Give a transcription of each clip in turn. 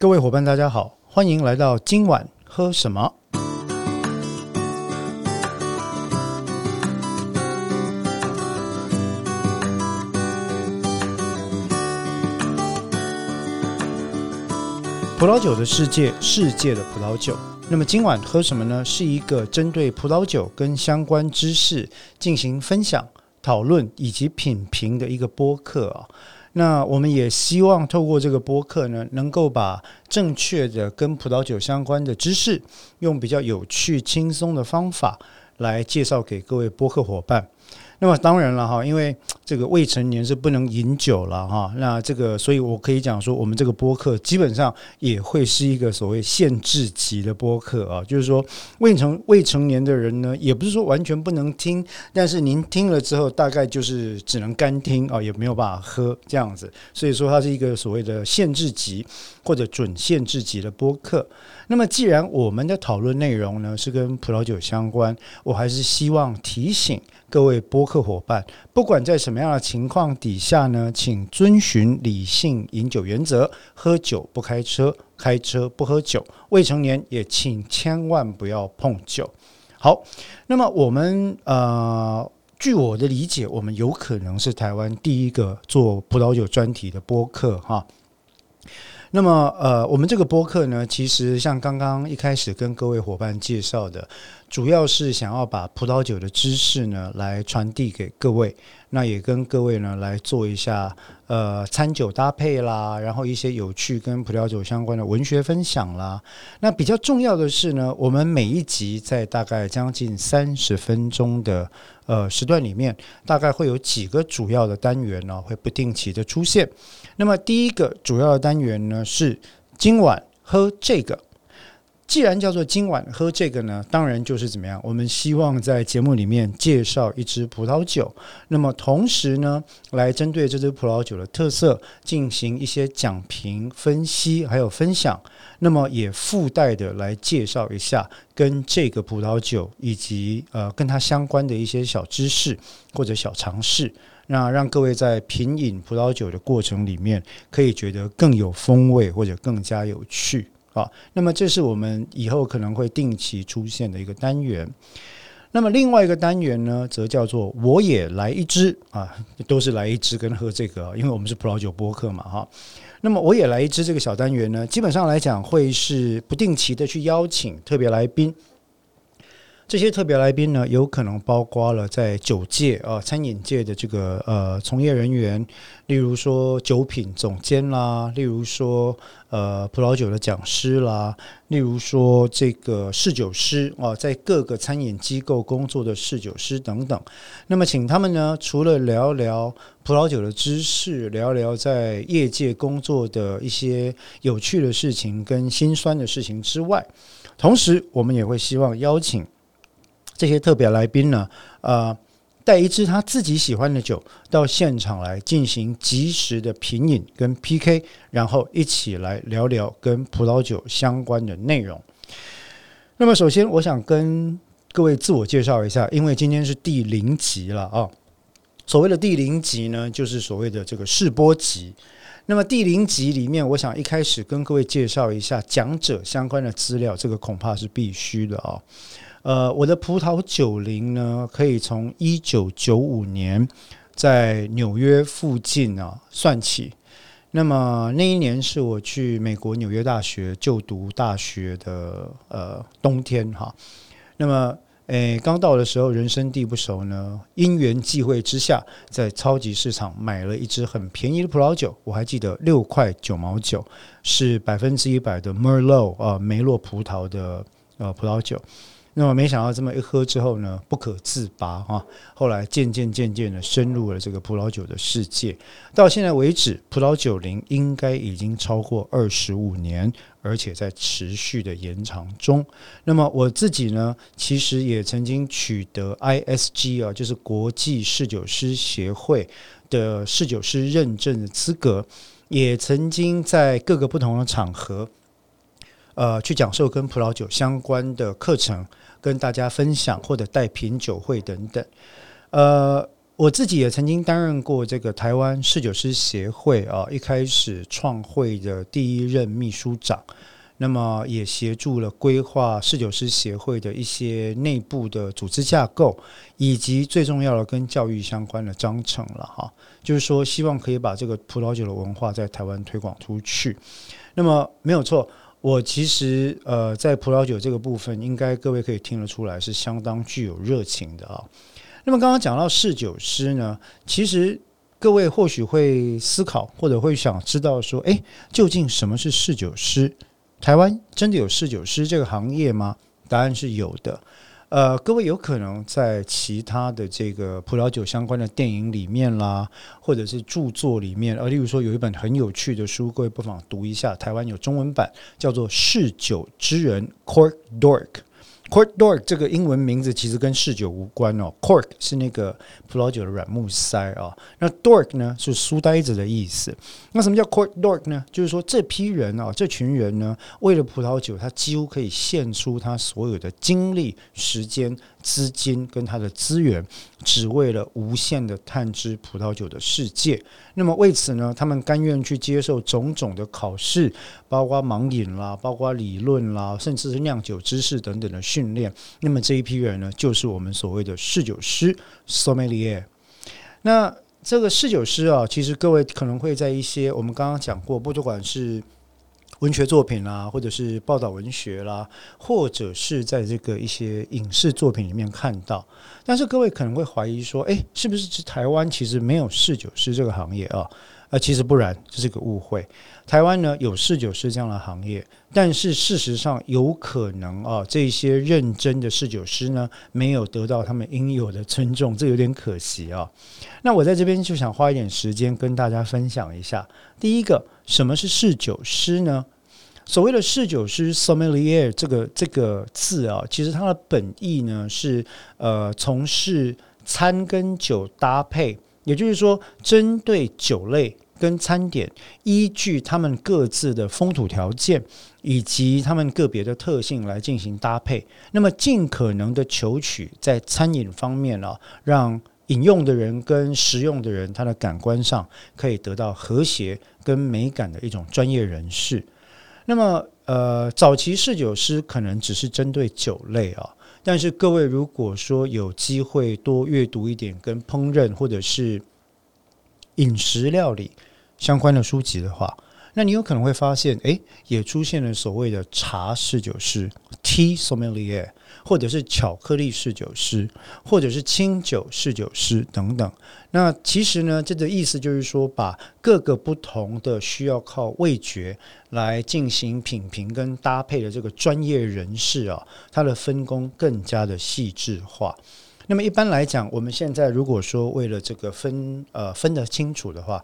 各位伙伴，大家好，欢迎来到今晚喝什么。葡萄酒的世界，世界的葡萄酒。那么今晚喝什么呢？是一个针对葡萄酒跟相关知识进行分享、讨论以及品评的一个播客啊。那我们也希望透过这个播客呢，能够把正确的跟葡萄酒相关的知识，用比较有趣、轻松的方法来介绍给各位播客伙伴。那么当然了哈，因为这个未成年是不能饮酒了哈。那这个，所以我可以讲说，我们这个播客基本上也会是一个所谓限制级的播客啊，就是说未成未成年的人呢，也不是说完全不能听，但是您听了之后，大概就是只能干听啊，也没有办法喝这样子。所以说，它是一个所谓的限制级或者准限制级的播客。那么，既然我们的讨论内容呢是跟葡萄酒相关，我还是希望提醒各位播客伙伴，不管在什么样的情况底下呢，请遵循理性饮酒原则，喝酒不开车，开车不喝酒，未成年也请千万不要碰酒。好，那么我们呃，据我的理解，我们有可能是台湾第一个做葡萄酒专题的播客哈。那么，呃，我们这个播客呢，其实像刚刚一开始跟各位伙伴介绍的，主要是想要把葡萄酒的知识呢来传递给各位，那也跟各位呢来做一下呃餐酒搭配啦，然后一些有趣跟葡萄酒相关的文学分享啦。那比较重要的是呢，我们每一集在大概将近三十分钟的呃时段里面，大概会有几个主要的单元呢，会不定期的出现。那么第一个主要的单元呢是今晚喝这个。既然叫做今晚喝这个呢，当然就是怎么样？我们希望在节目里面介绍一支葡萄酒，那么同时呢，来针对这支葡萄酒的特色进行一些讲评、分析还有分享。那么也附带的来介绍一下跟这个葡萄酒以及呃跟它相关的一些小知识或者小常识。那让各位在品饮葡萄酒的过程里面，可以觉得更有风味或者更加有趣啊。那么这是我们以后可能会定期出现的一个单元。那么另外一个单元呢，则叫做“我也来一支”啊，都是来一支跟喝这个，因为我们是葡萄酒播客嘛哈。那么我也来一支这个小单元呢，基本上来讲会是不定期的去邀请特别来宾。这些特别来宾呢，有可能包括了在酒界啊、餐饮界的这个呃从业人员，例如说酒品总监啦，例如说呃葡萄酒的讲师啦，例如说这个侍酒师啊，在各个餐饮机构工作的侍酒师等等。那么，请他们呢，除了聊聊葡萄酒的知识，聊聊在业界工作的一些有趣的事情跟心酸的事情之外，同时我们也会希望邀请。这些特别来宾呢，呃，带一支他自己喜欢的酒到现场来进行及时的品饮跟 PK，然后一起来聊聊跟葡萄酒相关的内容。那么，首先我想跟各位自我介绍一下，因为今天是第零集了啊。所谓的第零集呢，就是所谓的这个试播集。那么第零集里面，我想一开始跟各位介绍一下讲者相关的资料，这个恐怕是必须的啊。呃，我的葡萄酒龄呢，可以从一九九五年在纽约附近啊算起。那么那一年是我去美国纽约大学就读大学的呃冬天哈。那么诶，刚到的时候人生地不熟呢，因缘际会之下，在超级市场买了一支很便宜的葡萄酒，我还记得六块九毛九，是百分之一百的 Merlot 啊梅洛葡萄的呃葡萄酒。那么没想到这么一喝之后呢，不可自拔哈。后来渐渐渐渐的深入了这个葡萄酒的世界，到现在为止，葡萄酒龄应该已经超过二十五年，而且在持续的延长中。那么我自己呢，其实也曾经取得 ISG 啊，就是国际侍酒师协会的侍酒师认证的资格，也曾经在各个不同的场合，呃，去讲授跟葡萄酒相关的课程。跟大家分享或者带品酒会等等，呃，我自己也曾经担任过这个台湾侍酒师协会啊，一开始创会的第一任秘书长。那么也协助了规划侍酒师协会的一些内部的组织架构，以及最重要的跟教育相关的章程了哈。就是说，希望可以把这个葡萄酒的文化在台湾推广出去。那么没有错，我其实呃在葡萄酒这个部分，应该各位可以听得出来是相当具有热情的啊。那么刚刚讲到侍酒师呢，其实各位或许会思考，或者会想知道说，诶，究竟什么是侍酒师？台湾真的有侍酒师这个行业吗？答案是有的。呃，各位有可能在其他的这个葡萄酒相关的电影里面啦，或者是著作里面，呃，例如说有一本很有趣的书，各位不妨读一下。台湾有中文版，叫做《嗜酒之人》（Cork Dork）。Cork Dork 这个英文名字其实跟嗜酒无关哦。Cork 是那个葡萄酒的软木塞啊，那 Dork 呢是书呆子的意思。那什么叫 Cork Dork 呢？就是说这批人啊，这群人呢，为了葡萄酒，他几乎可以献出他所有的精力、时间。资金跟他的资源，只为了无限的探知葡萄酒的世界。那么为此呢，他们甘愿去接受种种的考试，包括盲饮啦，包括理论啦，甚至是酿酒知识等等的训练。那么这一批人呢，就是我们所谓的侍酒师 （sommelier）。那这个侍酒师啊，其实各位可能会在一些我们刚刚讲过，不管是。文学作品啦，或者是报道文学啦，或者是在这个一些影视作品里面看到。但是各位可能会怀疑说，诶，是不是台湾其实没有侍酒师这个行业啊？呃，其实不然，这是个误会。台湾呢有侍酒师这样的行业，但是事实上有可能啊，这些认真的侍酒师呢，没有得到他们应有的尊重，这有点可惜啊。那我在这边就想花一点时间跟大家分享一下。第一个，什么是侍酒师呢？所谓的侍酒师 （sommelier） 这个这个字啊，其实它的本意呢是呃从事餐跟酒搭配，也就是说，针对酒类跟餐点，依据他们各自的风土条件以及他们个别的特性来进行搭配，那么尽可能的求取在餐饮方面啊，让饮用的人跟食用的人他的感官上可以得到和谐跟美感的一种专业人士。那么，呃，早期侍酒师可能只是针对酒类啊，但是各位如果说有机会多阅读一点跟烹饪或者是饮食料理相关的书籍的话。那你有可能会发现，哎，也出现了所谓的茶侍酒师 T sommelier），或者是巧克力侍酒师，或者是清酒侍酒师等等。那其实呢，这个意思就是说，把各个不同的需要靠味觉来进行品评跟搭配的这个专业人士啊，他的分工更加的细致化。那么一般来讲，我们现在如果说为了这个分呃分得清楚的话。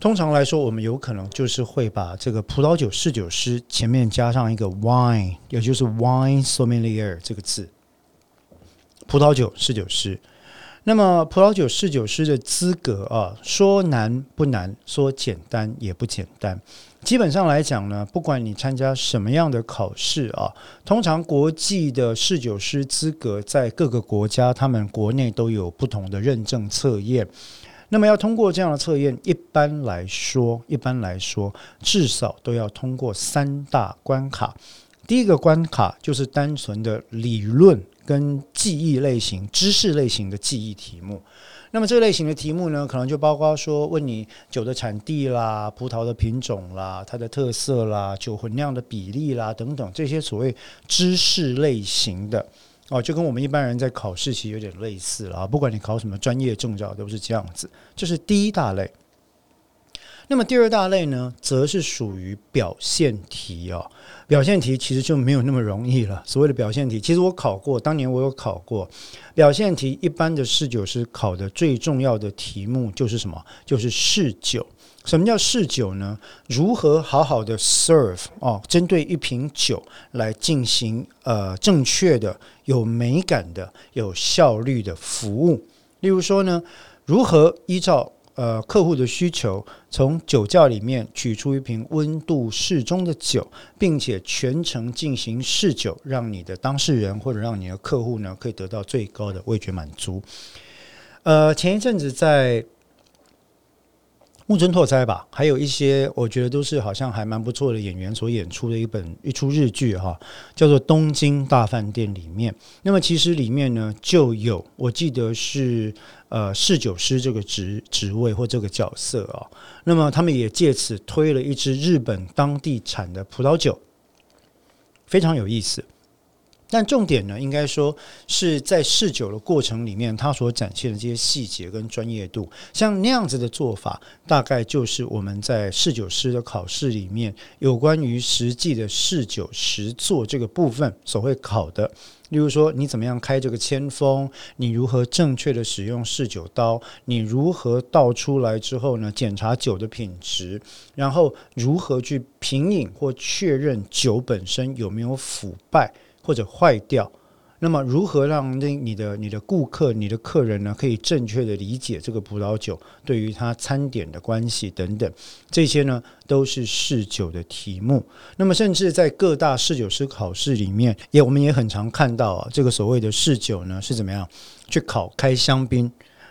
通常来说，我们有可能就是会把这个葡萄酒侍酒师前面加上一个 wine，也就是 wine sommelier 这个字，葡萄酒侍酒师。那么，葡萄酒侍酒师的资格啊，说难不难，说简单也不简单。基本上来讲呢，不管你参加什么样的考试啊，通常国际的侍酒师资格在各个国家，他们国内都有不同的认证测验。那么要通过这样的测验，一般来说，一般来说，至少都要通过三大关卡。第一个关卡就是单纯的理论跟记忆类型、知识类型的记忆题目。那么这类型的题目呢，可能就包括说问你酒的产地啦、葡萄的品种啦、它的特色啦、酒混酿的比例啦等等这些所谓知识类型的。哦，就跟我们一般人在考试其实有点类似了啊。不管你考什么专业证照，都是这样子。这是第一大类。那么第二大类呢，则是属于表现题哦。表现题其实就没有那么容易了。所谓的表现题，其实我考过，当年我有考过表现题。一般的试酒师考的最重要的题目就是什么？就是试酒。什么叫试酒呢？如何好好的 serve 哦，针对一瓶酒来进行呃正确的、有美感的、有效率的服务。例如说呢，如何依照呃客户的需求，从酒窖里面取出一瓶温度适中的酒，并且全程进行试酒，让你的当事人或者让你的客户呢，可以得到最高的味觉满足。呃，前一阵子在木村拓哉吧，还有一些我觉得都是好像还蛮不错的演员所演出的一本一出日剧哈，叫做《东京大饭店》里面。那么其实里面呢就有，我记得是呃侍酒师这个职职位或这个角色啊。那么他们也借此推了一支日本当地产的葡萄酒，非常有意思。但重点呢，应该说是在试酒的过程里面，它所展现的这些细节跟专业度，像那样子的做法，大概就是我们在试酒师的考试里面有关于实际的试酒实做这个部分所会考的。例如说，你怎么样开这个铅封？你如何正确的使用试酒刀？你如何倒出来之后呢？检查酒的品质，然后如何去品饮或确认酒本身有没有腐败？或者坏掉，那么如何让那你的你的顾客、你的客人呢，可以正确的理解这个葡萄酒对于它餐点的关系等等，这些呢都是试酒的题目。那么甚至在各大试酒师考试里面，也我们也很常看到啊，这个所谓的试酒呢是怎么样去考开香槟。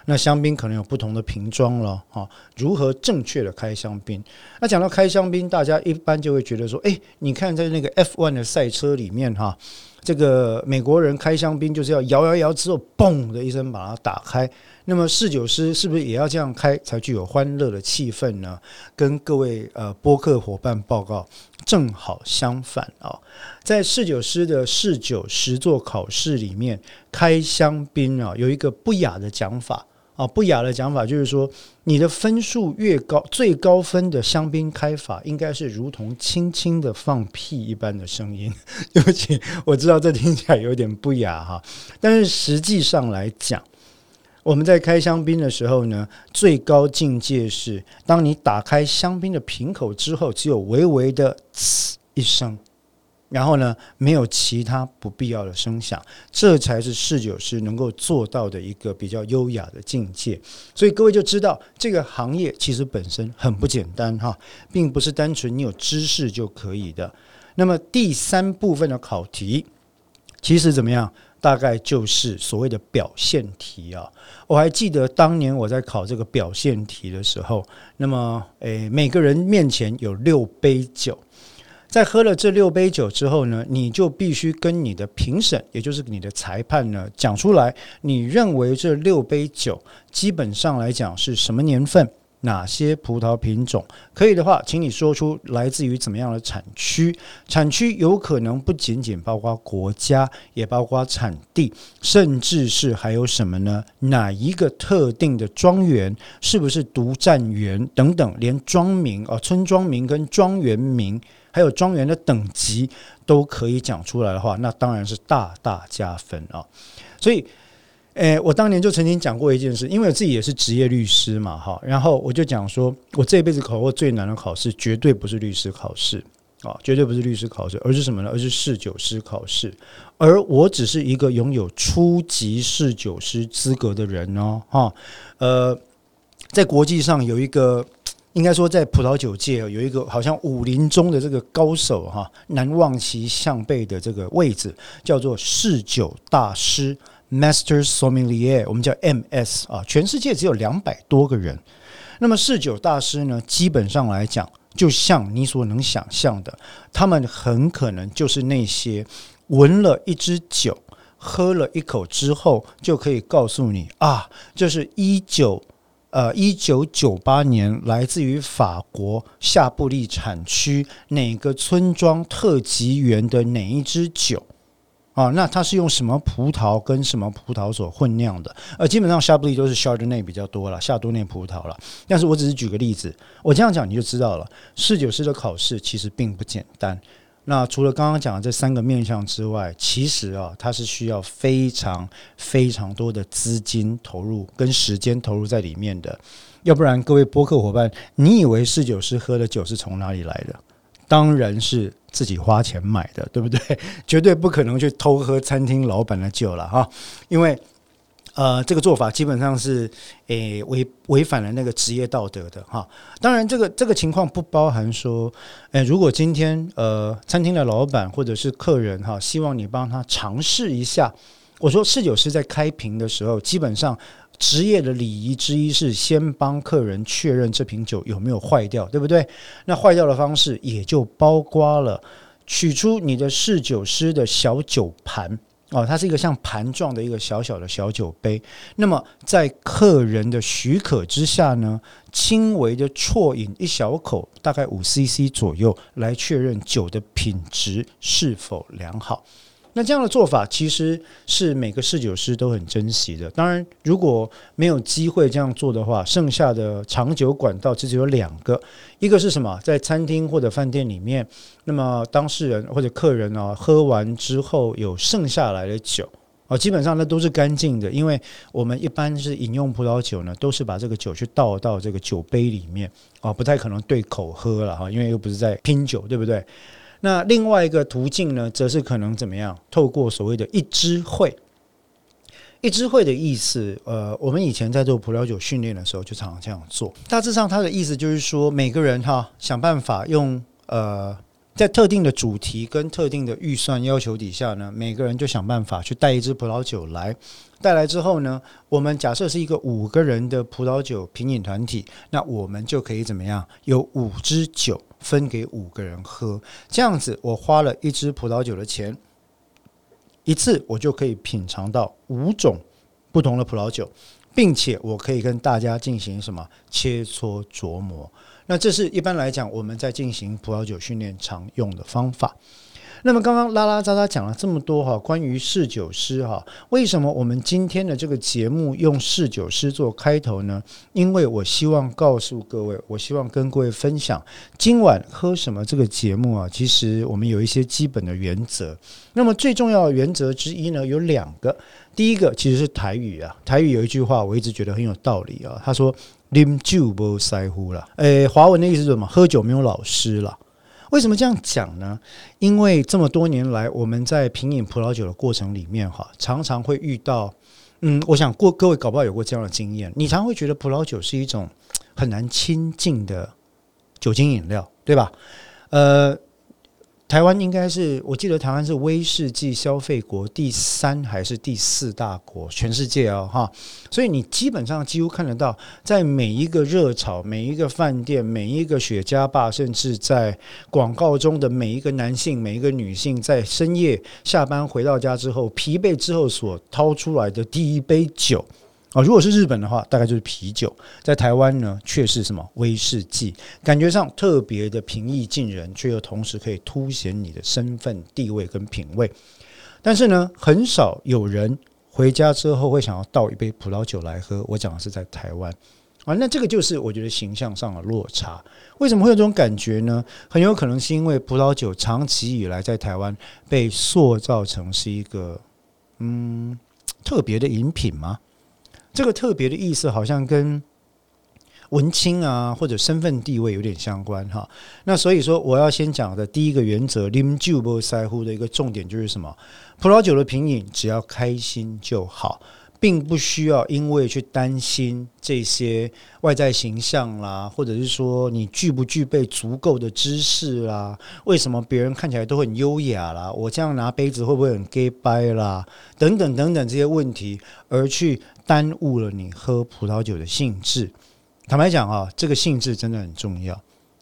那香槟可能有不同的瓶装了啊，如何正确的开香槟？那讲到开香槟，大家一般就会觉得说，哎，你看在那个 F1 的赛车里面哈，这个美国人开香槟就是要摇摇摇之后，嘣的一声把它打开。那么侍酒师是不是也要这样开才具有欢乐的气氛呢？跟各位呃播客伙伴报告，正好相反啊，在侍酒师的侍酒实作考试里面，开香槟啊有一个不雅的讲法。啊，不雅的讲法就是说，你的分数越高，最高分的香槟开法应该是如同轻轻的放屁一般的声音。对不起，我知道这听起来有点不雅哈，但是实际上来讲，我们在开香槟的时候呢，最高境界是，当你打开香槟的瓶口之后，只有微微的呲一声。然后呢，没有其他不必要的声响，这才是侍酒师能够做到的一个比较优雅的境界。所以各位就知道，这个行业其实本身很不简单哈，并不是单纯你有知识就可以的。那么第三部分的考题，其实怎么样？大概就是所谓的表现题啊。我还记得当年我在考这个表现题的时候，那么诶，每个人面前有六杯酒。在喝了这六杯酒之后呢，你就必须跟你的评审，也就是你的裁判呢，讲出来，你认为这六杯酒基本上来讲是什么年份，哪些葡萄品种？可以的话，请你说出来自于怎么样的产区？产区有可能不仅仅包括国家，也包括产地，甚至是还有什么呢？哪一个特定的庄园是不是独占园等等，连庄名啊，村庄名跟庄园名。还有庄园的等级都可以讲出来的话，那当然是大大加分啊！所以，诶，我当年就曾经讲过一件事，因为我自己也是职业律师嘛，哈，然后我就讲说，我这辈子考过最难的考试，绝对不是律师考试啊，绝对不是律师考试，而是什么呢？而是试酒师考试，而我只是一个拥有初级试酒师资格的人哦，哈，呃，在国际上有一个。应该说，在葡萄酒界有一个好像武林中的这个高手哈，难望其项背的这个位置叫做侍酒大师 （Master Sommelier），我们叫 MS 啊。全世界只有两百多个人。那么侍酒大师呢，基本上来讲，就像你所能想象的，他们很可能就是那些闻了一支酒、喝了一口之后，就可以告诉你啊，这是一九。呃，一九九八年，来自于法国夏布利产区哪个村庄特级园的哪一支酒啊？那它是用什么葡萄跟什么葡萄所混酿的？呃，基本上夏布利都是 Chardonnay 比较多了，夏多内葡萄了。但是我只是举个例子，我这样讲你就知道了。侍酒师的考试其实并不简单。那除了刚刚讲的这三个面向之外，其实啊，它是需要非常非常多的资金投入跟时间投入在里面的。要不然，各位播客伙伴，你以为侍酒师喝的酒是从哪里来的？当然是自己花钱买的，对不对？绝对不可能去偷喝餐厅老板的酒了哈，因为。呃，这个做法基本上是诶违违反了那个职业道德的哈。当然，这个这个情况不包含说，诶，如果今天呃餐厅的老板或者是客人哈，希望你帮他尝试一下。我说侍酒师在开瓶的时候，基本上职业的礼仪之一是先帮客人确认这瓶酒有没有坏掉，对不对？那坏掉的方式也就包括了取出你的侍酒师的小酒盘哦，它是一个像盘状的一个小小的小酒杯。那么在客人的许可之下呢，轻微的啜饮一小口，大概五 CC 左右，来确认酒的品质是否良好。那这样的做法其实是每个侍酒师都很珍惜的。当然，如果没有机会这样做的话，剩下的长久管道其实有两个，一个是什么？在餐厅或者饭店里面，那么当事人或者客人啊，喝完之后有剩下来的酒啊，基本上那都是干净的，因为我们一般是饮用葡萄酒呢，都是把这个酒去倒到这个酒杯里面啊，不太可能对口喝了哈，因为又不是在拼酒，对不对？那另外一个途径呢，则是可能怎么样？透过所谓的一支会，一支会的意思，呃，我们以前在做葡萄酒训练的时候，就常常这样做。大致上，它的意思就是说，每个人哈，想办法用呃，在特定的主题跟特定的预算要求底下呢，每个人就想办法去带一支葡萄酒来。带来之后呢，我们假设是一个五个人的葡萄酒品饮团体，那我们就可以怎么样？有五支酒分给五个人喝，这样子我花了一支葡萄酒的钱，一次我就可以品尝到五种不同的葡萄酒，并且我可以跟大家进行什么切磋琢磨。那这是一般来讲我们在进行葡萄酒训练常用的方法。那么刚刚拉拉杂杂讲了这么多哈，关于侍酒师哈，为什么我们今天的这个节目用侍酒师做开头呢？因为我希望告诉各位，我希望跟各位分享今晚喝什么这个节目啊，其实我们有一些基本的原则。那么最重要的原则之一呢，有两个。第一个其实是台语啊，台语有一句话我一直觉得很有道理啊，他说“啉酒不在乎了”，诶，华文的意思是什么？喝酒没有老师了。为什么这样讲呢？因为这么多年来，我们在品饮葡萄酒的过程里面，哈，常常会遇到，嗯，我想过各位搞不好有过这样的经验，你常会觉得葡萄酒是一种很难亲近的酒精饮料，对吧？呃。台湾应该是，我记得台湾是威士忌消费国第三还是第四大国？全世界哦，哈！所以你基本上几乎看得到，在每一个热炒、每一个饭店、每一个雪茄吧，甚至在广告中的每一个男性、每一个女性，在深夜下班回到家之后，疲惫之后所掏出来的第一杯酒。啊，如果是日本的话，大概就是啤酒；在台湾呢，却是什么威士忌，感觉上特别的平易近人，却又同时可以凸显你的身份地位跟品味。但是呢，很少有人回家之后会想要倒一杯葡萄酒来喝。我讲的是在台湾啊，那这个就是我觉得形象上的落差。为什么会有这种感觉呢？很有可能是因为葡萄酒长期以来在台湾被塑造成是一个嗯特别的饮品吗？这个特别的意思好像跟文青啊或者身份地位有点相关哈。那所以说，我要先讲的第一个原则，lim ju bo sai hu 的一个重点就是什么？葡萄酒的品饮只要开心就好。并不需要因为去担心这些外在形象啦，或者是说你具不具备足够的知识啦？为什么别人看起来都很优雅啦？我这样拿杯子会不会很 gay 掰啦？等等等等这些问题，而去耽误了你喝葡萄酒的兴致。坦白讲啊，这个兴致真的很重要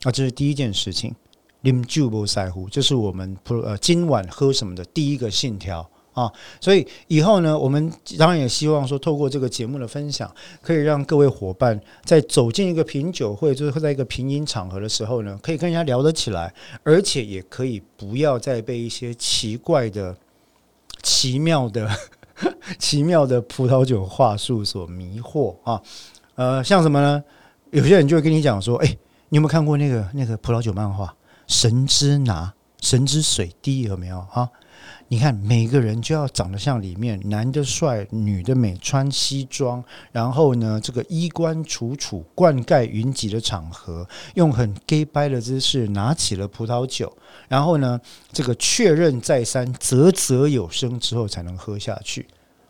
啊，这是第一件事情。lim ju b 这是我们葡呃今晚喝什么的第一个信条。啊，所以以后呢，我们当然也希望说，透过这个节目的分享，可以让各位伙伴在走进一个品酒会，就是在一个品饮场合的时候呢，可以跟人家聊得起来，而且也可以不要再被一些奇怪的、奇妙的、奇妙的葡萄酒话术所迷惑啊。呃，像什么呢？有些人就会跟你讲说，哎，你有没有看过那个那个葡萄酒漫画《神之拿》《神之水滴》有没有啊？你看，每个人就要长得像里面男的帅，女的美，穿西装，然后呢，这个衣冠楚楚、灌溉云集的场合，用很 gay 掰的姿势拿起了葡萄酒，然后呢，这个确认再三、啧啧有声之后才能喝下去。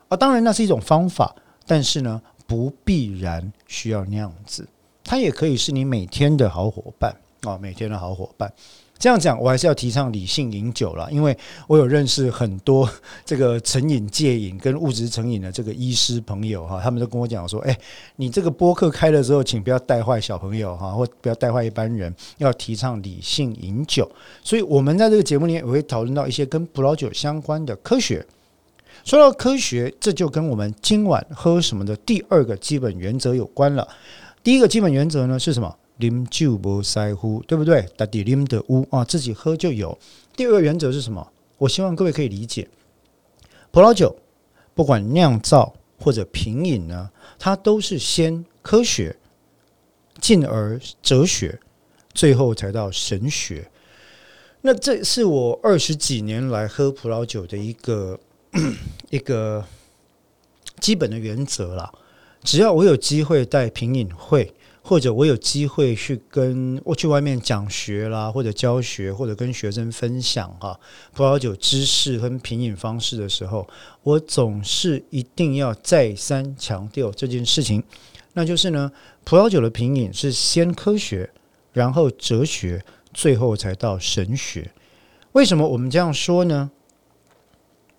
啊，当然那是一种方法，但是呢，不必然需要那样子，它也可以是你每天的好伙伴啊，每天的好伙伴。这样讲，我还是要提倡理性饮酒了，因为我有认识很多 这个成瘾戒瘾跟物质成瘾的这个医师朋友哈，他们都跟我讲说，哎，你这个播客开了之后，请不要带坏小朋友哈，或不要带坏一般人，要提倡理性饮酒。所以，我们在这个节目里也会讨论到一些跟葡萄酒相关的科学。说到科学，这就跟我们今晚喝什么的第二个基本原则有关了。第一个基本原则呢是什么？啉酒不在乎，对不对？打底啉的乌啊，自己喝就有。第二个原则是什么？我希望各位可以理解，葡萄酒不管酿造或者品饮呢，它都是先科学，进而哲学，最后才到神学。那这是我二十几年来喝葡萄酒的一个 一个基本的原则了。只要我有机会带品饮会。或者我有机会去跟我去外面讲学啦，或者教学，或者跟学生分享哈葡萄酒知识跟品饮方式的时候，我总是一定要再三强调这件事情，那就是呢，葡萄酒的品饮是先科学，然后哲学，最后才到神学。为什么我们这样说呢？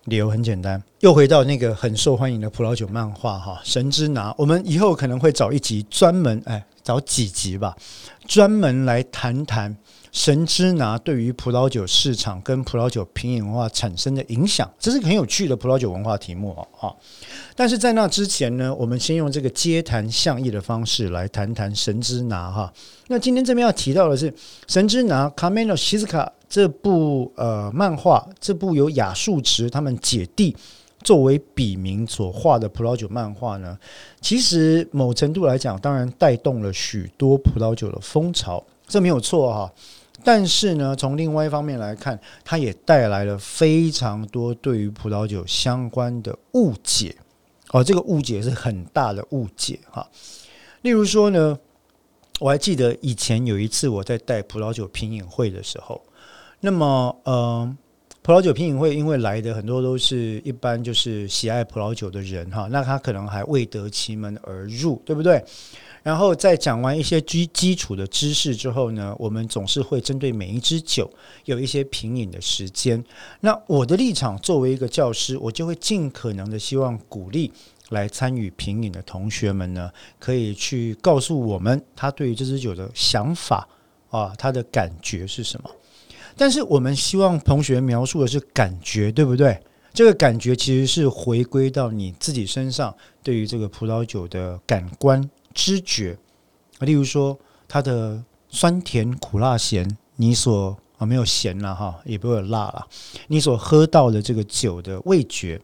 理由很简单，又回到那个很受欢迎的葡萄酒漫画哈，《神之拿》。我们以后可能会找一集专门，哎，找几集吧，专门来谈谈《神之拿》对于葡萄酒市场跟葡萄酒品饮文化产生的影响。这是很有趣的葡萄酒文化题目哦，哈。但是在那之前呢，我们先用这个接谈相议的方式来谈谈《神之拿》哈。那今天这边要提到的是《神之拿》（Camino Shizuka）。这部呃漫画，这部由雅树直他们姐弟作为笔名所画的葡萄酒漫画呢，其实某程度来讲，当然带动了许多葡萄酒的风潮，这没有错哈。但是呢，从另外一方面来看，它也带来了非常多对于葡萄酒相关的误解哦，这个误解是很大的误解哈。例如说呢，我还记得以前有一次我在带葡萄酒品饮会的时候。那么，呃，葡萄酒品饮会因为来的很多都是一般就是喜爱葡萄酒的人哈，那他可能还未得其门而入，对不对？然后在讲完一些基基础的知识之后呢，我们总是会针对每一支酒有一些品饮的时间。那我的立场作为一个教师，我就会尽可能的希望鼓励来参与品饮的同学们呢，可以去告诉我们他对于这支酒的想法啊，他的感觉是什么。但是我们希望同学描述的是感觉，对不对？这个感觉其实是回归到你自己身上，对于这个葡萄酒的感官知觉。例如说，它的酸甜苦辣咸，你所啊没有咸了哈，也不会有辣了。你所喝到的这个酒的味觉，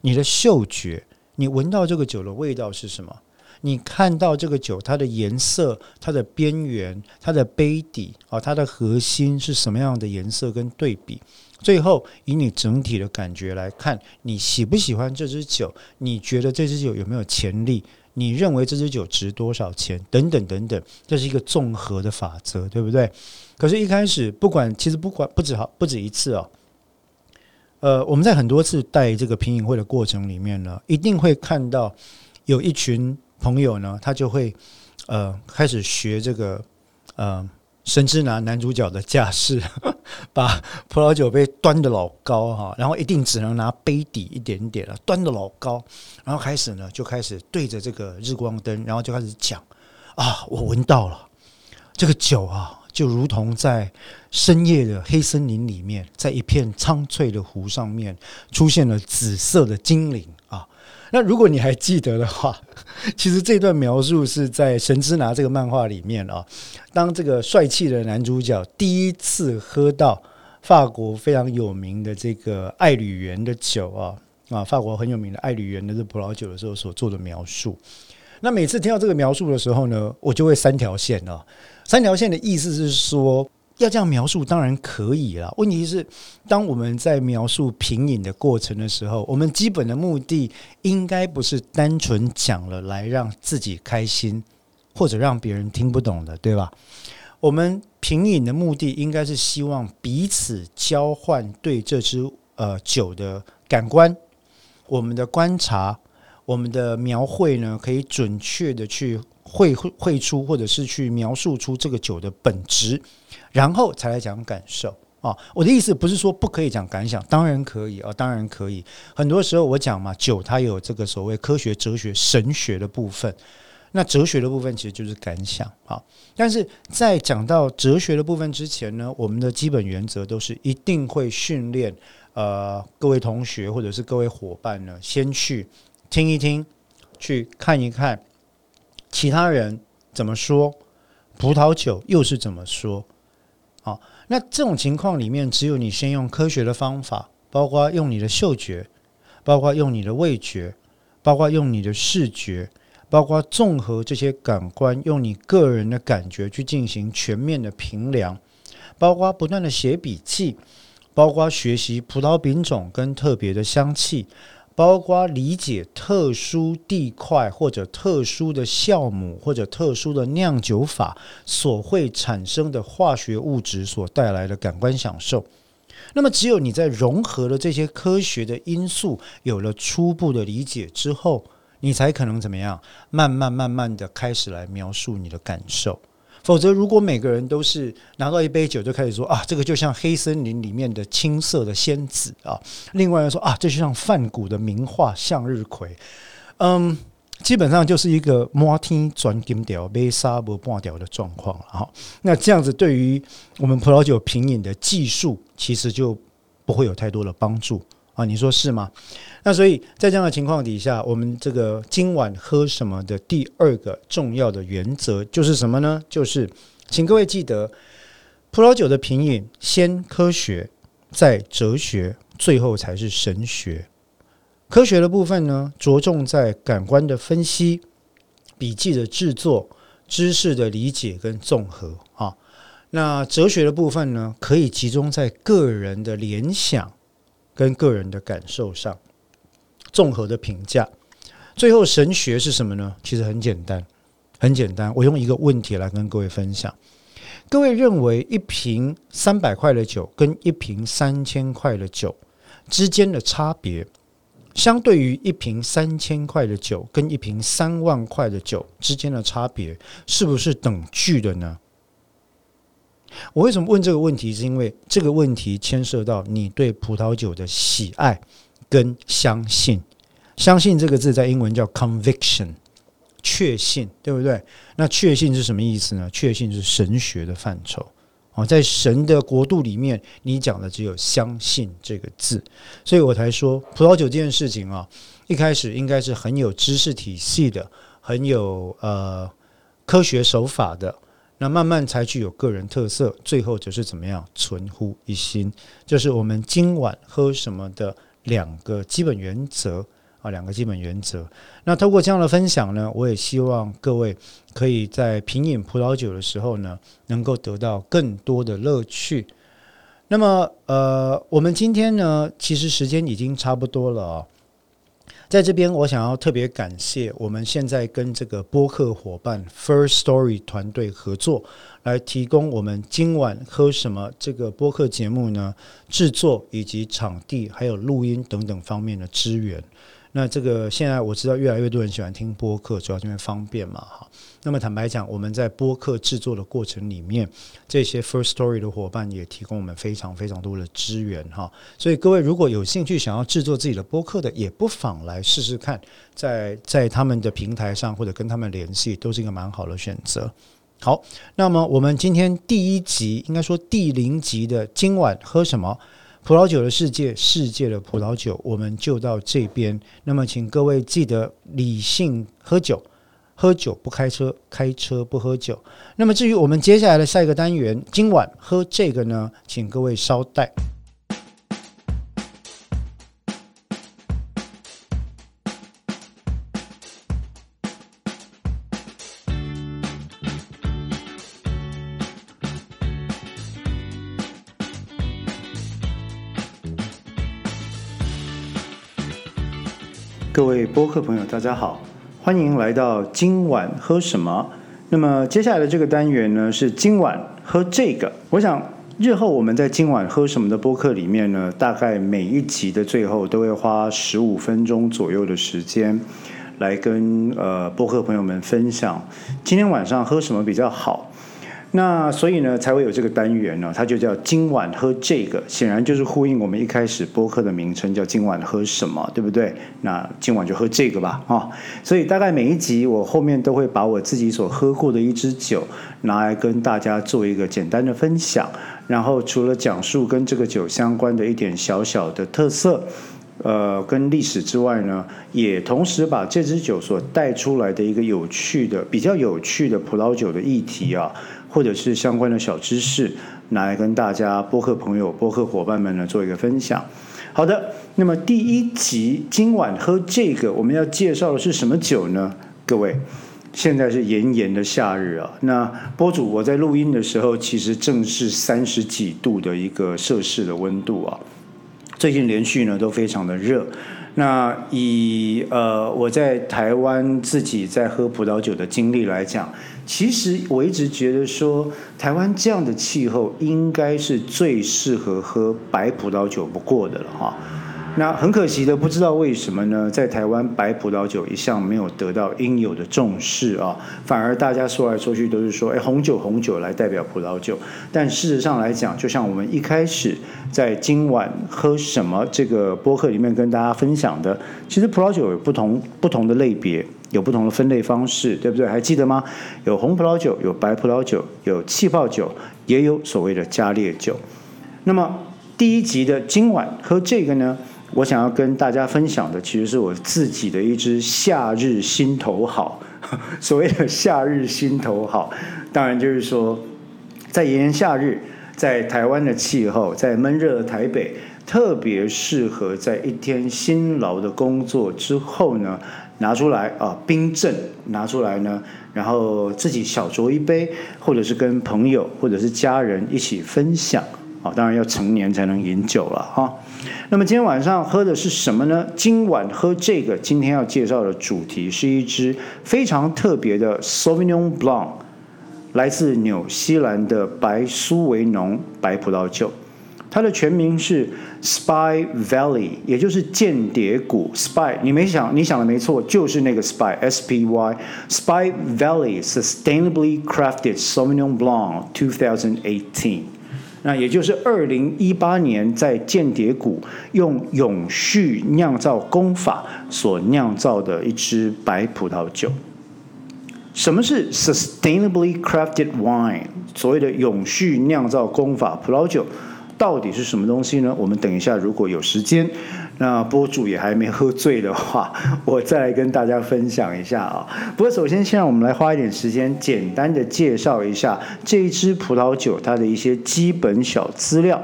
你的嗅觉，你闻到这个酒的味道是什么？你看到这个酒，它的颜色、它的边缘、它的杯底啊，它的核心是什么样的颜色跟对比？最后以你整体的感觉来看，你喜不喜欢这支酒？你觉得这支酒有没有潜力？你认为这支酒值多少钱？等等等等，这是一个综合的法则，对不对？可是，一开始不管，其实不管不止好不止一次哦。呃，我们在很多次带这个品饮会的过程里面呢，一定会看到有一群。朋友呢，他就会呃开始学这个呃神之拿男主角的架势，把葡萄酒杯端的老高哈，然后一定只能拿杯底一点点了，端的老高，然后开始呢就开始对着这个日光灯，然后就开始讲啊，我闻到了这个酒啊，就如同在深夜的黑森林里面，在一片苍翠的湖上面出现了紫色的精灵啊。那如果你还记得的话，其实这段描述是在《神之拿》这个漫画里面啊。当这个帅气的男主角第一次喝到法国非常有名的这个爱侣园的酒啊啊，法国很有名的爱侣园的这葡萄酒的时候所做的描述。那每次听到这个描述的时候呢，我就会三条线啊。三条线的意思是说。要这样描述当然可以了。问题是，当我们在描述品饮的过程的时候，我们基本的目的应该不是单纯讲了来让自己开心，或者让别人听不懂的，对吧？我们品饮的目的应该是希望彼此交换对这支呃酒的感官，我们的观察，我们的描绘呢，可以准确的去绘绘出或者是去描述出这个酒的本质，然后才来讲感受啊。我的意思不是说不可以讲感想，当然可以啊，当然可以。很多时候我讲嘛，酒它有这个所谓科学、哲学、神学的部分。那哲学的部分其实就是感想啊，但是在讲到哲学的部分之前呢，我们的基本原则都是一定会训练呃各位同学或者是各位伙伴呢，先去听一听，去看一看其他人怎么说，葡萄酒又是怎么说那这种情况里面，只有你先用科学的方法，包括用你的嗅觉，包括用你的味觉，包括用你的视觉。包括综合这些感官，用你个人的感觉去进行全面的评量，包括不断的写笔记，包括学习葡萄品种跟特别的香气，包括理解特殊地块或者特殊的酵母或者特殊的酿酒法所会产生的化学物质所带来的感官享受。那么，只有你在融合了这些科学的因素，有了初步的理解之后。你才可能怎么样？慢慢慢慢的开始来描述你的感受。否则，如果每个人都是拿到一杯酒就开始说啊，这个就像黑森林里面的青色的仙子啊；另外说啊，这就像梵谷的名画向日葵。嗯，基本上就是一个摸天转金条、被沙不半掉的状况了哈。那这样子对于我们葡萄酒品饮的技术，其实就不会有太多的帮助。啊，你说是吗？那所以在这样的情况底下，我们这个今晚喝什么的第二个重要的原则就是什么呢？就是请各位记得，葡萄酒的品饮先科学，再哲学，最后才是神学。科学的部分呢，着重在感官的分析、笔记的制作、知识的理解跟综合啊。那哲学的部分呢，可以集中在个人的联想。跟个人的感受上，综合的评价，最后神学是什么呢？其实很简单，很简单。我用一个问题来跟各位分享：各位认为一瓶三百块的酒跟一瓶三千块的酒之间的差别，相对于一瓶三千块的酒跟一瓶三万块的酒之间的差别，是不是等距的呢？我为什么问这个问题？是因为这个问题牵涉到你对葡萄酒的喜爱跟相信。相信这个字在英文叫 conviction，确信，对不对？那确信是什么意思呢？确信是神学的范畴。哦，在神的国度里面，你讲的只有相信这个字，所以我才说葡萄酒这件事情啊，一开始应该是很有知识体系的，很有呃科学手法的。那慢慢才具有个人特色，最后则是怎么样存乎一心，就是我们今晚喝什么的两个基本原则啊，两个基本原则。那透过这样的分享呢，我也希望各位可以在品饮葡萄酒的时候呢，能够得到更多的乐趣。那么，呃，我们今天呢，其实时间已经差不多了啊。在这边，我想要特别感谢我们现在跟这个播客伙伴 First Story 团队合作，来提供我们今晚喝什么这个播客节目呢？制作以及场地还有录音等等方面的资源。那这个现在我知道越来越多人喜欢听播客，主要因为方便嘛，哈。那么坦白讲，我们在播客制作的过程里面，这些 First Story 的伙伴也提供我们非常非常多的资源，哈。所以各位如果有兴趣想要制作自己的播客的，也不妨来试试看，在在他们的平台上或者跟他们联系，都是一个蛮好的选择。好，那么我们今天第一集，应该说第零集的今晚喝什么？葡萄酒的世界，世界的葡萄酒，我们就到这边。那么，请各位记得理性喝酒，喝酒不开车，开车不喝酒。那么，至于我们接下来的下一个单元，今晚喝这个呢？请各位稍待。播客朋友，大家好，欢迎来到今晚喝什么。那么接下来的这个单元呢，是今晚喝这个。我想日后我们在今晚喝什么的播客里面呢，大概每一集的最后都会花十五分钟左右的时间，来跟呃播客朋友们分享今天晚上喝什么比较好。那所以呢，才会有这个单元呢，它就叫今晚喝这个，显然就是呼应我们一开始播客的名称，叫今晚喝什么，对不对？那今晚就喝这个吧，啊！所以大概每一集我后面都会把我自己所喝过的一支酒拿来跟大家做一个简单的分享，然后除了讲述跟这个酒相关的一点小小的特色。呃，跟历史之外呢，也同时把这支酒所带出来的一个有趣的、比较有趣的葡萄酒的议题啊，或者是相关的小知识，来跟大家播客朋友、播客伙伴们呢做一个分享。好的，那么第一集今晚喝这个，我们要介绍的是什么酒呢？各位，现在是炎炎的夏日啊，那播主我在录音的时候，其实正是三十几度的一个摄氏的温度啊。最近连续呢都非常的热，那以呃我在台湾自己在喝葡萄酒的经历来讲，其实我一直觉得说台湾这样的气候应该是最适合喝白葡萄酒不过的了哈。那很可惜的，不知道为什么呢？在台湾白葡萄酒一向没有得到应有的重视啊，反而大家说来说去都是说，哎，红酒红酒来代表葡萄酒。但事实上来讲，就像我们一开始在今晚喝什么这个播客里面跟大家分享的，其实葡萄酒有不同不同的类别，有不同的分类方式，对不对？还记得吗？有红葡萄酒，有白葡萄酒，有气泡酒，也有所谓的加烈酒。那么第一集的今晚喝这个呢？我想要跟大家分享的，其实是我自己的一支夏日心头好。所谓的夏日心头好，当然就是说，在炎炎夏日，在台湾的气候，在闷热的台北，特别适合在一天辛劳的工作之后呢，拿出来啊冰镇，拿出来呢，然后自己小酌一杯，或者是跟朋友或者是家人一起分享。啊，当然要成年才能饮酒了哈。那么今天晚上喝的是什么呢？今晚喝这个，今天要介绍的主题是一支非常特别的 Sauvignon Blanc，来自纽西兰的白苏维农白葡萄酒。它的全名是 Spy Valley，也就是间谍谷。Spy，你没想，你想的没错，就是那个 Spy，S P Y。Spy Valley Sustainably Crafted Sauvignon Blanc 2018。那也就是二零一八年在间谍谷用永续酿造工法所酿造的一支白葡萄酒。什么是 sustainably crafted wine？所谓的永续酿造工法葡萄酒。到底是什么东西呢？我们等一下如果有时间，那播主也还没喝醉的话，我再来跟大家分享一下啊。不过首先，先让我们来花一点时间，简单的介绍一下这一支葡萄酒它的一些基本小资料。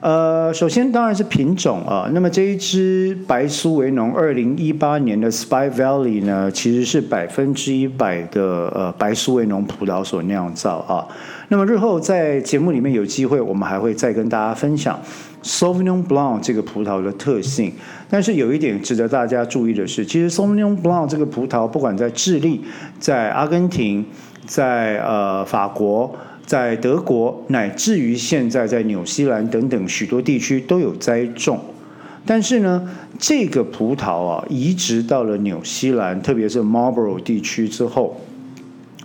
呃，首先当然是品种啊。那么这一支白苏维农二零一八年的 Spy Valley 呢，其实是百分之一百的呃白苏维农葡萄所酿造啊。那么日后在节目里面有机会，我们还会再跟大家分享 Sauvignon Blanc 这个葡萄的特性。但是有一点值得大家注意的是，其实 Sauvignon Blanc 这个葡萄不管在智利、在阿根廷、在呃法国。在德国，乃至于现在在纽西兰等等许多地区都有栽种，但是呢，这个葡萄啊，移植到了纽西兰，特别是 Marlborough 地区之后，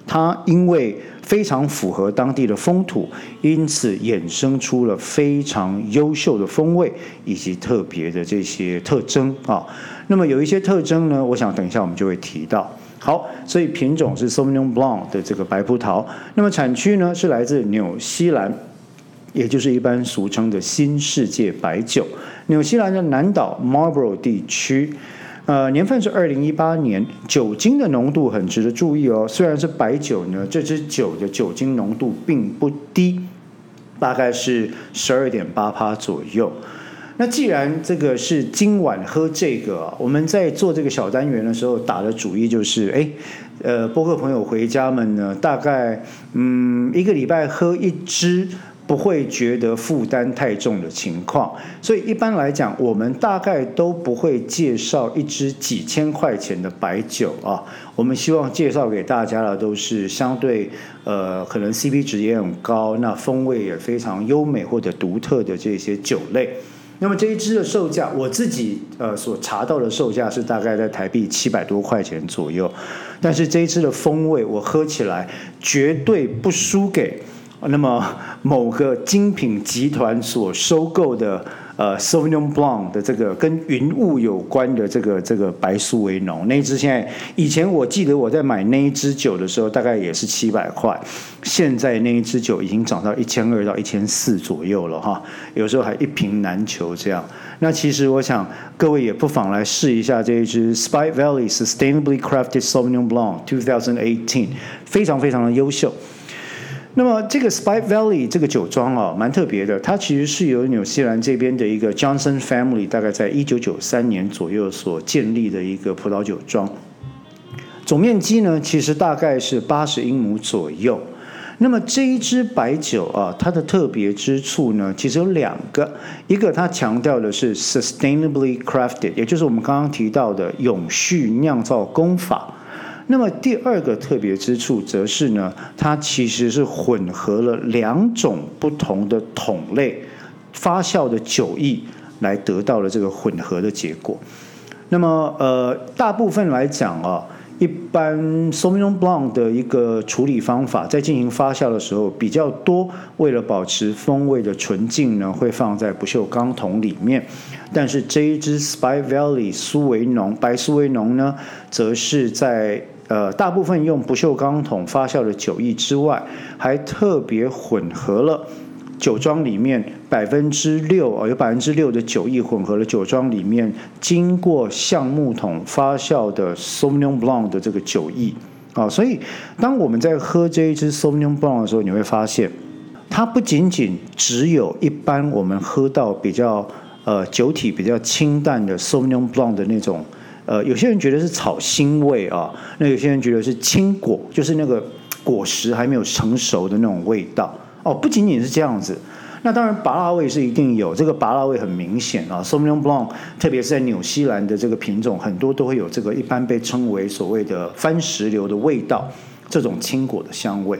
它因为非常符合当地的风土，因此衍生出了非常优秀的风味以及特别的这些特征啊。那么有一些特征呢，我想等一下我们就会提到。好，所以品种是 Sauvignon Blanc 的这个白葡萄，那么产区呢是来自纽西兰，也就是一般俗称的新世界白酒。纽西兰的南岛 Marlborough 地区，呃，年份是二零一八年，酒精的浓度很值得注意哦。虽然是白酒呢，这支酒的酒精浓度并不低，大概是十二点八帕左右。那既然这个是今晚喝这个，我们在做这个小单元的时候打的主意就是，哎，呃，播客朋友回家们呢，大概嗯一个礼拜喝一支，不会觉得负担太重的情况。所以一般来讲，我们大概都不会介绍一支几千块钱的白酒啊。我们希望介绍给大家的都是相对呃可能 CP 值也很高，那风味也非常优美或者独特的这些酒类。那么这一支的售价，我自己呃所查到的售价是大概在台币七百多块钱左右，但是这一支的风味我喝起来绝对不输给那么某个精品集团所收购的。呃，Sauvignon Blanc 的这个跟云雾有关的这个这个白苏维农那一支，现在以前我记得我在买那一支酒的时候，大概也是七百块，现在那一支酒已经涨到一千二到一千四左右了哈，有时候还一瓶难求这样。那其实我想各位也不妨来试一下这一支 Spite Valley Sustainably Crafted Sauvignon Blanc 2018，非常非常的优秀。那么这个 Spy Valley 这个酒庄啊，蛮特别的。它其实是由纽西兰这边的一个 Johnson Family，大概在一九九三年左右所建立的一个葡萄酒庄。总面积呢，其实大概是八十英亩左右。那么这一支白酒啊，它的特别之处呢，其实有两个。一个它强调的是 Sustainably Crafted，也就是我们刚刚提到的永续酿造工法。那么第二个特别之处，则是呢，它其实是混合了两种不同的桶类发酵的酒液，来得到了这个混合的结果。那么，呃，大部分来讲啊，一般 somali long 的一个处理方法，在进行发酵的时候比较多，为了保持风味的纯净呢，会放在不锈钢桶里面。但是这一支 Spy Valley 苏维农白苏维农呢，则是在呃，大部分用不锈钢桶发酵的酒液之外，还特别混合了酒庄里面百分之六哦，有百分之六的酒液混合了酒庄里面经过橡木桶发酵的 Sauvignon Blanc 的这个酒液啊，所以当我们在喝这一支 Sauvignon Blanc 的时候，你会发现它不仅仅只有一般我们喝到比较呃酒体比较清淡的 Sauvignon Blanc 的那种。呃，有些人觉得是草腥味啊，那有些人觉得是青果，就是那个果实还没有成熟的那种味道哦。不仅仅是这样子，那当然拔辣味是一定有，这个拔辣味很明显啊。Sauvignon Blanc，特别是在纽西兰的这个品种，很多都会有这个一般被称为所谓的番石榴的味道，这种青果的香味。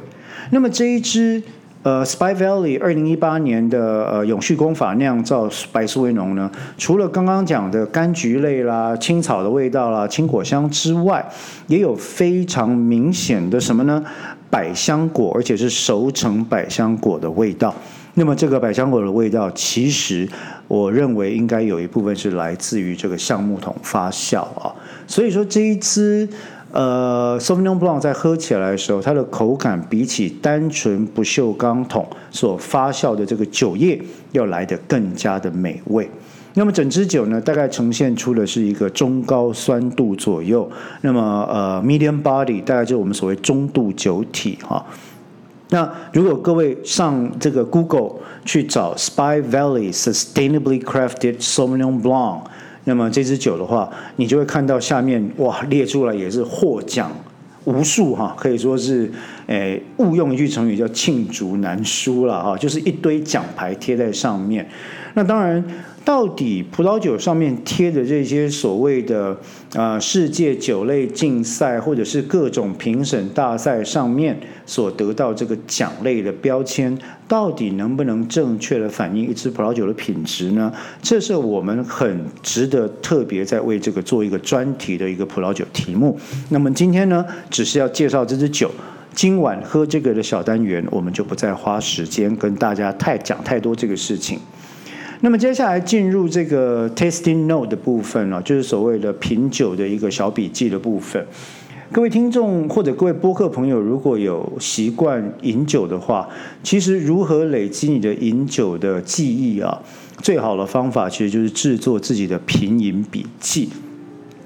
那么这一支。呃，Spy Valley 二零一八年的呃永续工法酿造白苏维农呢，除了刚刚讲的柑橘类啦、青草的味道啦、青果香之外，也有非常明显的什么呢？百香果，而且是熟成百香果的味道。那么这个百香果的味道，其实我认为应该有一部分是来自于这个橡木桶发酵啊。所以说这一支。呃，Sauvignon Blanc 在喝起来的时候，它的口感比起单纯不锈钢桶所发酵的这个酒液要来得更加的美味。那么整支酒呢，大概呈现出的是一个中高酸度左右。那么呃，medium body 大概就是我们所谓中度酒体哈。那如果各位上这个 Google 去找 Spy Valley Sustainably Crafted Sauvignon Blanc。那么这支酒的话，你就会看到下面哇列出来也是获奖无数哈，可以说是诶误用一句成语叫罄竹难书了哈，就是一堆奖牌贴在上面。那当然。到底葡萄酒上面贴的这些所谓的啊世界酒类竞赛或者是各种评审大赛上面所得到这个奖类的标签，到底能不能正确的反映一支葡萄酒的品质呢？这是我们很值得特别在为这个做一个专题的一个葡萄酒题目。那么今天呢，只是要介绍这支酒，今晚喝这个的小单元，我们就不再花时间跟大家太讲太多这个事情。那么接下来进入这个 tasting note 的部分了，就是所谓的品酒的一个小笔记的部分。各位听众或者各位播客朋友，如果有习惯饮酒的话，其实如何累积你的饮酒的记忆啊？最好的方法其实就是制作自己的品饮笔记。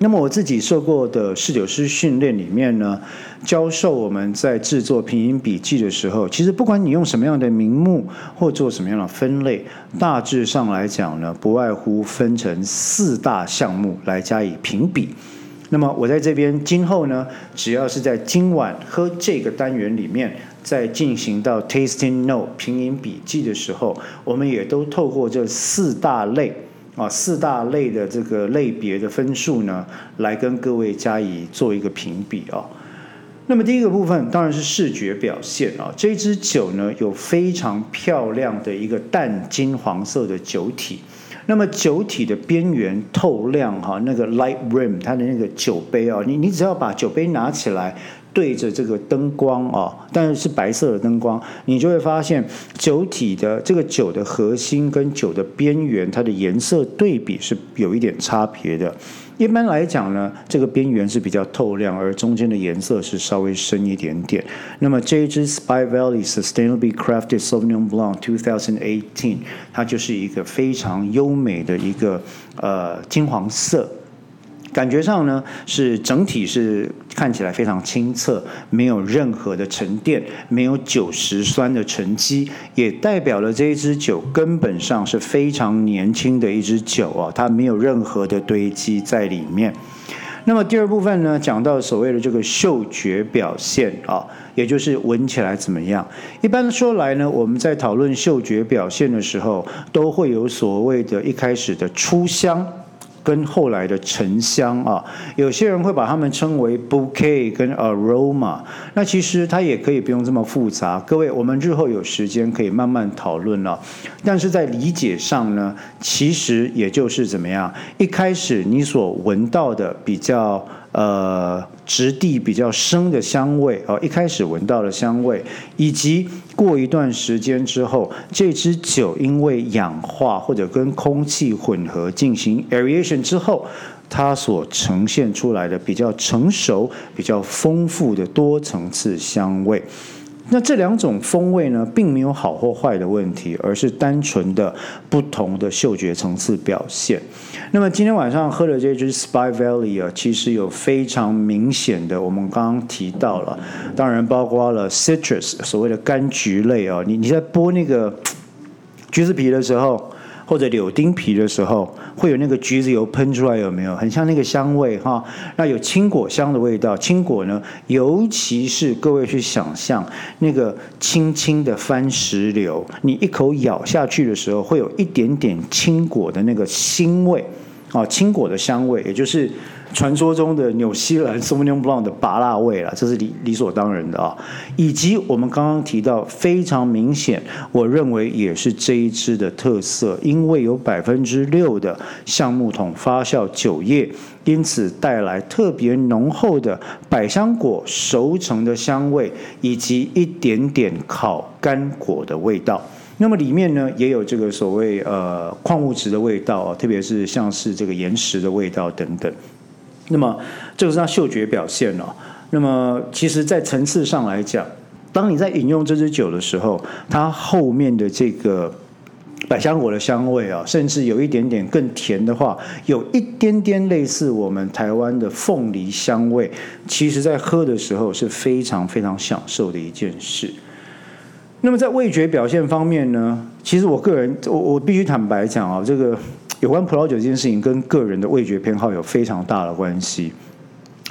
那么我自己受过的侍酒师训练里面呢，教授我们在制作品饮笔记的时候，其实不管你用什么样的名目或做什么样的分类，大致上来讲呢，不外乎分成四大项目来加以评比。那么我在这边今后呢，只要是在今晚喝这个单元里面，在进行到 tasting note 品饮笔记的时候，我们也都透过这四大类。啊，四大类的这个类别的分数呢，来跟各位加以做一个评比啊。那么第一个部分当然是视觉表现啊。这支酒呢，有非常漂亮的一个淡金黄色的酒体。那么酒体的边缘透亮哈，那个 light rim 它的那个酒杯啊，你你只要把酒杯拿起来。对着这个灯光啊，但是是白色的灯光，你就会发现酒体的这个酒的核心跟酒的边缘，它的颜色对比是有一点差别的。一般来讲呢，这个边缘是比较透亮，而中间的颜色是稍微深一点点。那么这一支 Spy Valley Sustainably Crafted Sauvignon Blanc 2018，它就是一个非常优美的一个呃金黄色。感觉上呢，是整体是看起来非常清澈，没有任何的沉淀，没有酒石酸的沉积，也代表了这一支酒根本上是非常年轻的一支酒啊，它没有任何的堆积在里面。那么第二部分呢，讲到所谓的这个嗅觉表现啊，也就是闻起来怎么样。一般说来呢，我们在讨论嗅觉表现的时候，都会有所谓的一开始的初香。跟后来的沉香啊，有些人会把它们称为 bouquet 跟 aroma。那其实它也可以不用这么复杂。各位，我们日后有时间可以慢慢讨论了。但是在理解上呢，其实也就是怎么样，一开始你所闻到的比较。呃，质地比较生的香味哦，一开始闻到的香味，以及过一段时间之后，这支酒因为氧化或者跟空气混合进行 aeration 之后，它所呈现出来的比较成熟、比较丰富的多层次香味。那这两种风味呢，并没有好或坏的问题，而是单纯的不同的嗅觉层次表现。那么今天晚上喝的这支 Spy Valley 啊，其实有非常明显的，我们刚刚提到了，当然包括了 citrus 所谓的柑橘类啊，你你在剥那个橘子皮的时候。或者柳丁皮的时候，会有那个橘子油喷出来，有没有？很像那个香味哈。那有青果香的味道，青果呢，尤其是各位去想象那个轻轻的番石榴，你一口咬下去的时候，会有一点点青果的那个腥味啊，青果的香味，也就是。传说中的纽西兰 Sauvignon Blanc 的拔辣味了，这是理理所当然的啊。以及我们刚刚提到非常明显，我认为也是这一支的特色，因为有百分之六的橡木桶发酵酒液，因此带来特别浓厚的百香果熟成的香味，以及一点点烤干果的味道。那么里面呢，也有这个所谓呃矿物质的味道啊，特别是像是这个岩石的味道等等。那么，这个是它嗅觉表现哦。那么，其实，在层次上来讲，当你在饮用这支酒的时候，它后面的这个百香果的香味啊，甚至有一点点更甜的话，有一点点类似我们台湾的凤梨香味。其实，在喝的时候是非常非常享受的一件事。那么，在味觉表现方面呢，其实我个人，我我必须坦白讲啊，这个。有关葡萄酒这件事情，跟个人的味觉偏好有非常大的关系。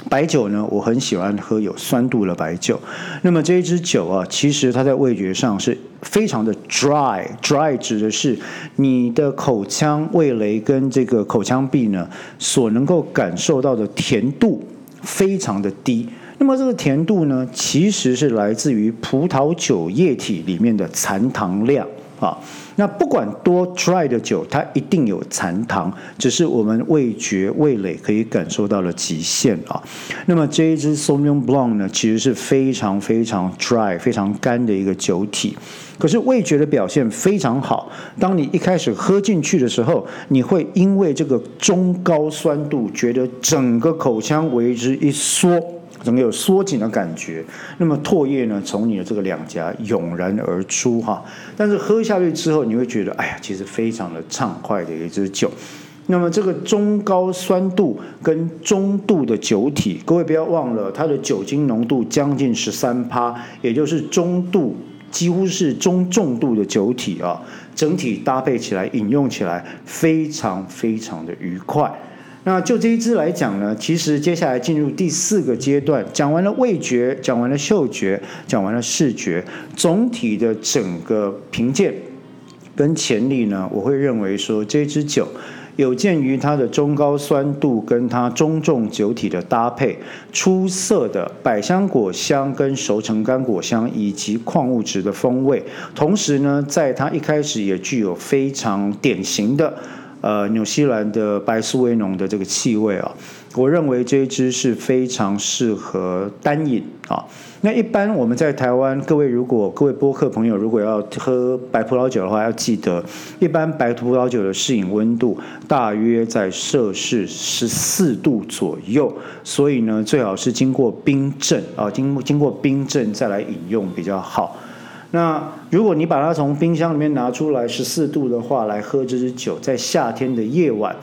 白酒呢，我很喜欢喝有酸度的白酒。那么这一支酒啊，其实它在味觉上是非常的 dry，dry 指的是你的口腔、味蕾跟这个口腔壁呢，所能够感受到的甜度非常的低。那么这个甜度呢，其实是来自于葡萄酒液体里面的残糖量啊。那不管多 dry 的酒，它一定有残糖，只是我们味觉味蕾可以感受到了极限啊。那么这一支 Sauvignon Blanc 呢，其实是非常非常 dry、非常干的一个酒体，可是味觉的表现非常好。当你一开始喝进去的时候，你会因为这个中高酸度，觉得整个口腔为之一缩。整个有缩紧的感觉，那么唾液呢从你的这个两颊涌然而出哈，但是喝下去之后你会觉得，哎呀，其实非常的畅快的一支酒。那么这个中高酸度跟中度的酒体，各位不要忘了，它的酒精浓度将近十三趴，也就是中度几乎是中重度的酒体啊，整体搭配起来饮用起来非常非常的愉快。那就这一支来讲呢，其实接下来进入第四个阶段，讲完了味觉，讲完了嗅觉，讲完了视觉，总体的整个评鉴跟潜力呢，我会认为说这支酒有鉴于它的中高酸度跟它中重酒体的搭配，出色的百香果香跟熟成干果香以及矿物质的风味，同时呢，在它一开始也具有非常典型的。呃纽西兰的白苏维农的这个气味啊，我认为这一支是非常适合单饮啊。那一般我们在台湾，各位如果各位播客朋友如果要喝白葡萄酒的话，要记得，一般白葡萄酒的适饮温度大约在摄氏十四度左右，所以呢，最好是经过冰镇啊，经经过冰镇再来饮用比较好。那如果你把它从冰箱里面拿出来十四度的话来喝这支酒，在夏天的夜晚，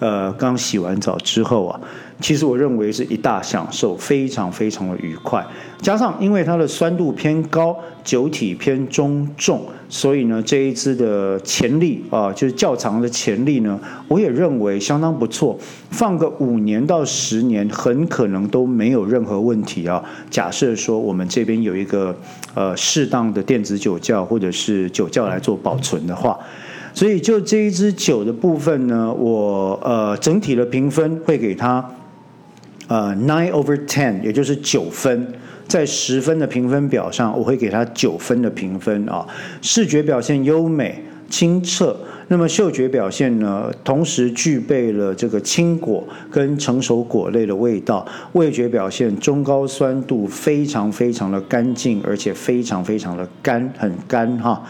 呃，刚洗完澡之后啊。其实我认为是一大享受，非常非常的愉快。加上因为它的酸度偏高，酒体偏中重，所以呢这一支的潜力啊，就是较长的潜力呢，我也认为相当不错。放个五年到十年，很可能都没有任何问题啊。假设说我们这边有一个呃适当的电子酒窖或者是酒窖来做保存的话，所以就这一支酒的部分呢，我呃整体的评分会给它。呃，nine over ten，也就是九分，在十分的评分表上，我会给它九分的评分啊。视觉表现优美清澈，那么嗅觉表现呢，同时具备了这个青果跟成熟果类的味道。味觉表现中高酸度，非常非常的干净，而且非常非常的干，很干哈。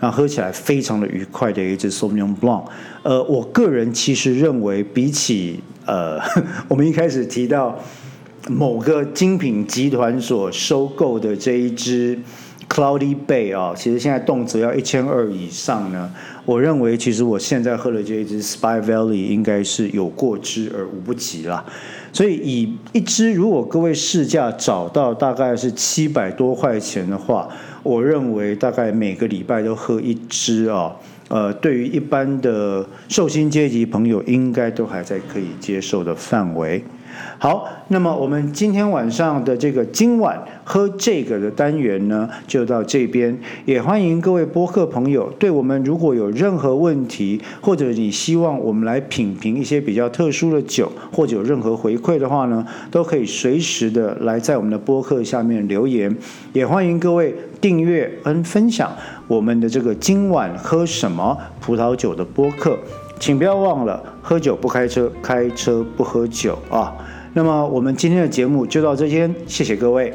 那喝起来非常的愉快的一支 Sauvignon Blanc。呃，我个人其实认为，比起呃，我们一开始提到某个精品集团所收购的这一支 Cloudy Bay 啊，其实现在动辄要一千二以上呢。我认为，其实我现在喝的这一支 Spy Valley 应该是有过之而无不及啦。所以，以一支如果各位市价找到大概是七百多块钱的话，我认为大概每个礼拜都喝一支啊。呃，对于一般的寿星阶级朋友，应该都还在可以接受的范围。好，那么我们今天晚上的这个今晚喝这个的单元呢，就到这边。也欢迎各位播客朋友，对我们如果有任何问题，或者你希望我们来品评一些比较特殊的酒，或者有任何回馈的话呢，都可以随时的来在我们的播客下面留言。也欢迎各位订阅跟分享我们的这个今晚喝什么葡萄酒的播客。请不要忘了，喝酒不开车，开车不喝酒啊！那么我们今天的节目就到这边，谢谢各位。